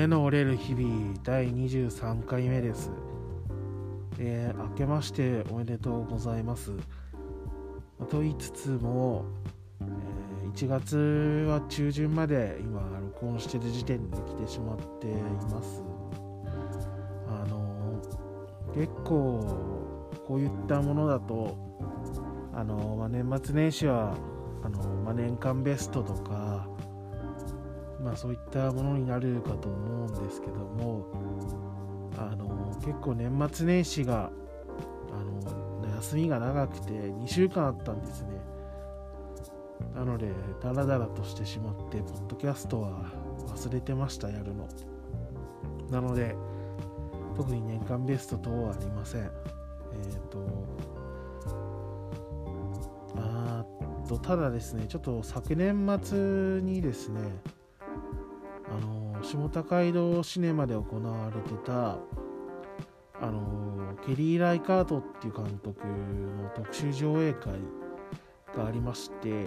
骨の折れる日々第23回目です。えー明けましておめでとうございます。と言いつつも、えー1月は中旬まで今録音してる時点で来てしまっています。あの結構こういったものだとあの、まあ、年末年始はあの、まあ、年間ベストとかまあそういったものになるかと思うんですけどもあの結構年末年始があの休みが長くて2週間あったんですね。なのでダラダラとしてしまってポッドキャストは忘れてましたやるの。なので特に年間ベスト等はありません。えっ、とあっとただですねちょっと昨年末にですねあの下高井戸シネマで行われてたあのケリー・ライカートっていう監督の特集上映会がありまして、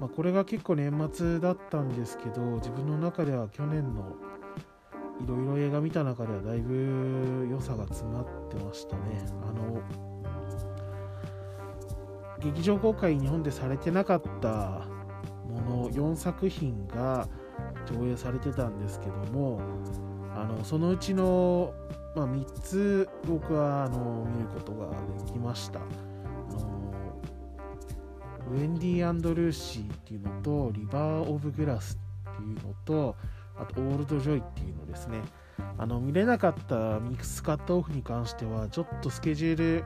まあ、これが結構年末だったんですけど自分の中では去年のいろいろ映画見た中ではだいぶ良さが詰まってましたね。あの劇場公開日本でされてなかったもの4作品が上映されてたんですけどもあのそのうちの、まあ、3つ僕はあの見ることができました。あのウェンディルーシーっていうのとリバー・オブ・グラスっていうのとあとオールド・ジョイっていうのですね。あの見れなかったミークス・カットオフに関してはちょっとスケジュール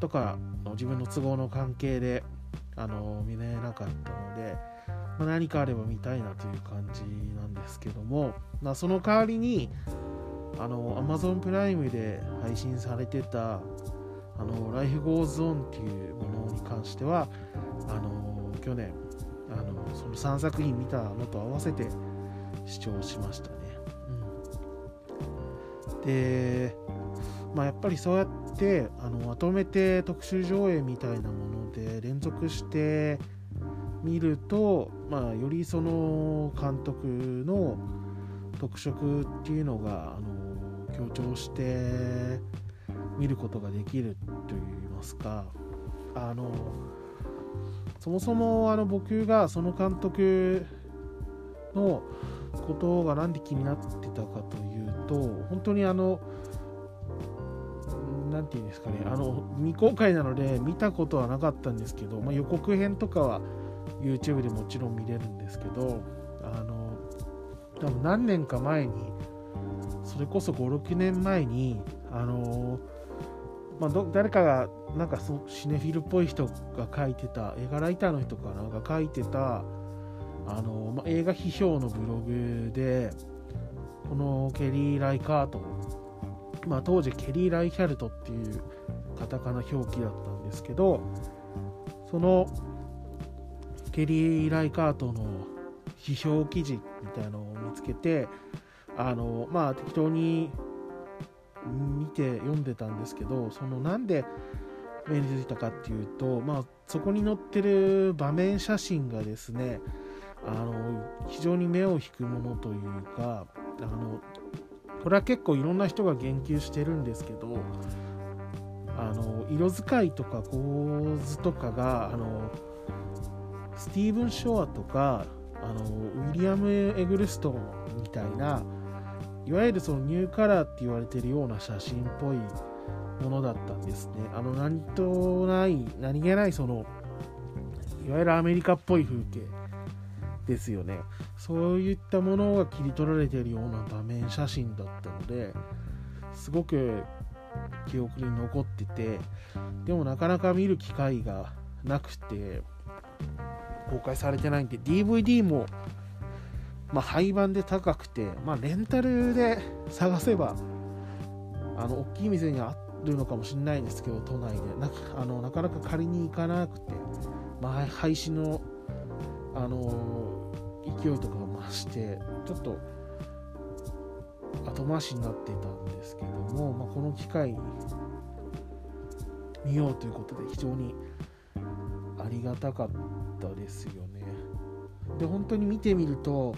とかの自分の都合の関係であの見れなかったので、ま、何かあれば見たいなという感じなんですけども、まあ、その代わりにあの Amazon プライムで配信されてたあの Life Goes On っていうものに関してはあの去年あのその3作品見たのと合わせて視聴しましたね。うん、で、まあ、やっぱりそうやってあのまとめて特集上映みたいなもので連続して見ると、まあ、よりその監督の特色っていうのがあの強調して見ることができるといいますか。あのそもそもあの僕がその監督のことが何で気になってたかというと本当にあの何て言うんですかね。あの未公開なので見たことはなかったんですけど、まあ、予告編とかは YouTube でもちろん見れるんですけどあの多分何年か前にそれこそ56年前にあのまあ、誰かがなんかそシネフィルっぽい人が書いてた映画ライターの人かなが書いてたあの、まあ、映画批評のブログでこのケリー・ライカート、まあ、当時ケリー・ライヒャルトっていうカタカナ表記だったんですけどそのケリー・ライカートの批評記事みたいなのを見つけてあのまあ適当に見て読んでたんですけどそのなんで目についたかっていうと、まあ、そこに載ってる場面写真がですねあの非常に目を引くものというかあのこれは結構いろんな人が言及してるんですけどあの色使いとか構図とかがあのスティーブン・ショアとかあのウィリアム・エグルストンみたいないわゆるそのニューカラーって言われてるような写真っぽいものだったんですね。あの、何とない、何気ないその、いわゆるアメリカっぽい風景ですよね。そういったものが切り取られてるような場面写真だったので、すごく記憶に残ってて、でもなかなか見る機会がなくて、公開されてないんで、DVD もまあ、廃盤で高くて、まあ、レンタルで探せば、あの、大きい店にあるのかもしれないんですけど、都内で。なあのなかなか借りに行かなくて、まあ、廃止の、あの勢いとかが増して、ちょっと、後回しになっていたんですけども、まあ、この機会に見ようということで、非常にありがたかったったですよね。で、本当に見てみると、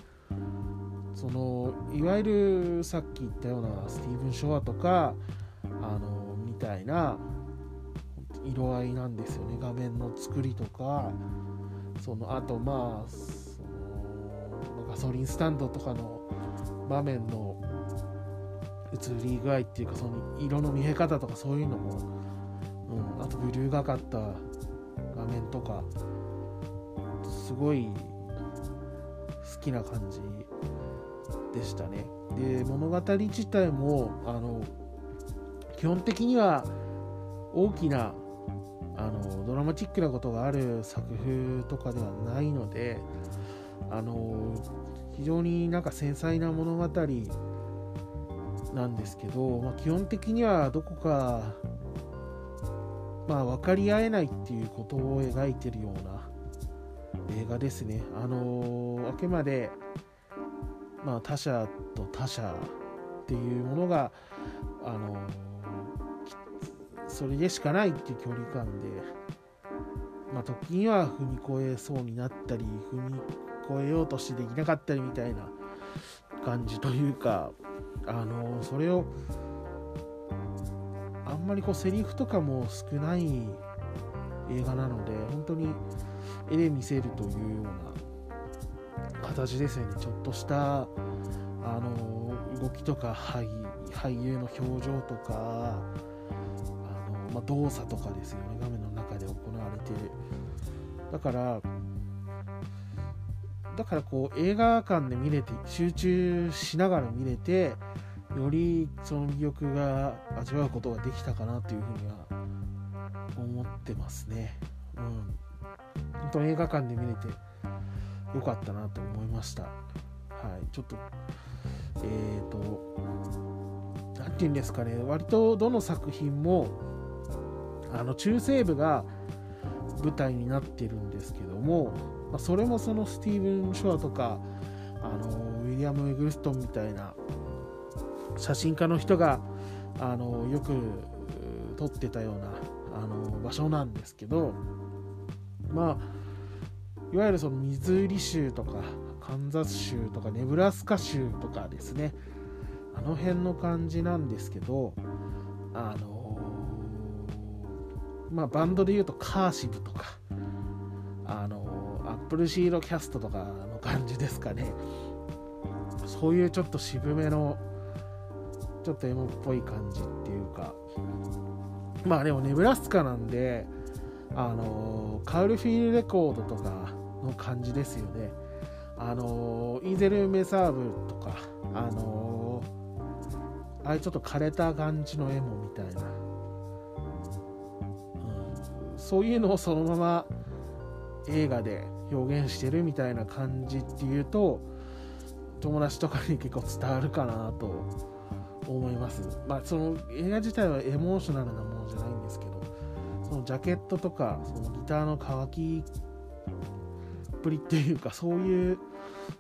そのいわゆるさっき言ったようなスティーブン・ショアとかあのみたいな色合いなんですよね画面の作りとかそのあとまあそのガソリンスタンドとかの場面の映り具合っていうかその色の見え方とかそういうのも、うん、あとブルーがかった画面とかすごい好きな感じでしたね。で物語自体もあの基本的には大きなあのドラマチックなことがある作風とかではないのであの非常になんか繊細な物語なんですけど、まあ、基本的にはどこか、まあ、分かり合えないっていうことを描いてるような映画ですね。あのあくまで、まあ、他者と他者っていうものが、あのそれでしかないっていう距離感で、まあ、時には踏み越えそうになったり踏み越えようとしてできなかったりみたいな感じというかあのそれをあんまりこうセリフとかも少ない映画なので本当に絵で見せるというような形ですよねちょっとしたあの動きとか俳俳優の表情とかあの、まあ、動作とかですよね画面の中で行われてるだからだからこう映画館で見れて集中しながら見れてよりその魅力が味わうことができたかなというふうには思ってますね。うん。本当映画館で見れてよかったなと思いました。はい。ちょっと、えっ、ー、と、何て言うんですかね、割とどの作品も、あの、中西部が舞台になってるんですけども、まあ、それもそのスティーブン・ショアとかあのウィリアム・エグルストンみたいな写真家の人があのよく撮ってたようなあの場所なんですけどまあいわゆるそのミズーリ州とかカンザス州とかネブラスカ州とかですね。あの辺の感じなんですけどあのまあバンドで言うとカーシブとかあのアップルシードキャストとかの感じですかね。そういうちょっと渋めのちょっとエモっぽい感じっていうか。まあでもネブラスカなんであのカウルフィールレコードとかの感じですよね。あのイーゼル・メサーブとかあのああいうちょっと枯れた感じのエモみたいな、うん、そういうのをそのまま映画で表現してるみたいな感じっていうと友達とかに結構伝わるかなと思います。まあその映画自体はエモーショナルなものじゃないんですけどそのジャケットとかそのギターの乾きぷりっていうかそういう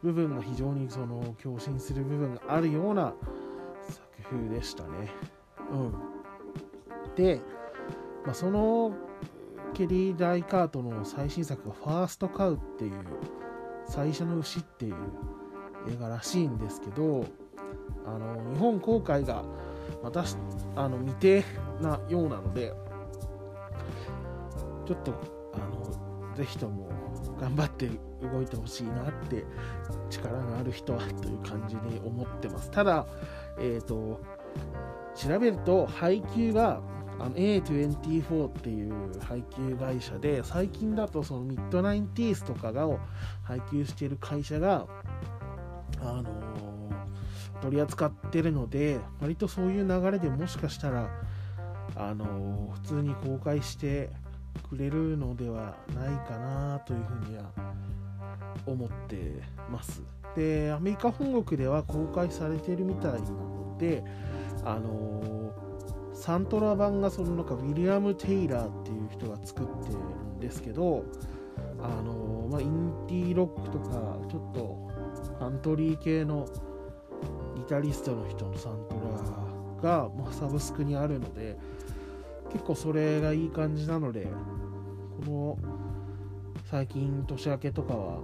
部分が非常にその共振する部分があるような作風でしたね。うん。で、まあ、そのケリー・ダイカートの最新作がファーストカウっていう最初の牛っていう映画らしいんですけどあの日本公開が私あの未定なようなのでちょっとあのぜひとも頑張って動いてほしいなって力のある人はという感じに思ってます。ただえっ、ー、と調べると配給があの A24 っていう配給会社で最近だとそのミッドナインティースとかがを配給してる会社が、あのー、取り扱ってるので割とそういう流れでもしかしたら、あのー、普通に公開してくれるのではないかなというふうには思ってます。でアメリカ本国では公開されてるみたいなのであのーサントラ版がそのなんかウィリアム・テイラーっていう人が作ってるんですけどあのまあ、インディーロックとかちょっとカントリー系のギタリストの人のサントラが、まあ、サブスクにあるので結構それがいい感じなのでこの最近年明けとかは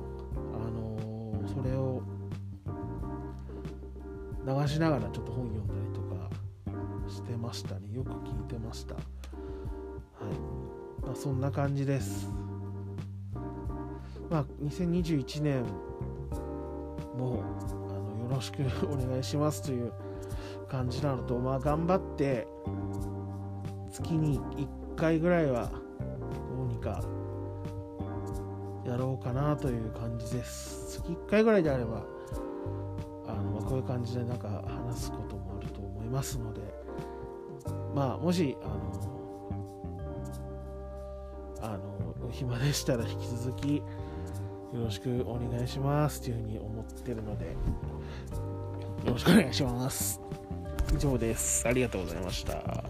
あのそれを流しながらちょっと本読んだりとかしてましたね。よく聞いてました。はい、まあ、そんな感じです。まあ2021年もあのよろしくお願いしますという感じなのとまあ頑張って月に1回ぐらいはどうにかやろうかなという感じです。月1回ぐらいであればあの、ま、こういう感じでなんか話すこともあると思いますのでまあもしあのあの暇でしたら引き続きよろしくお願いしますというふうに思ってるのでよろしくお願いします。以上です。ありがとうございました。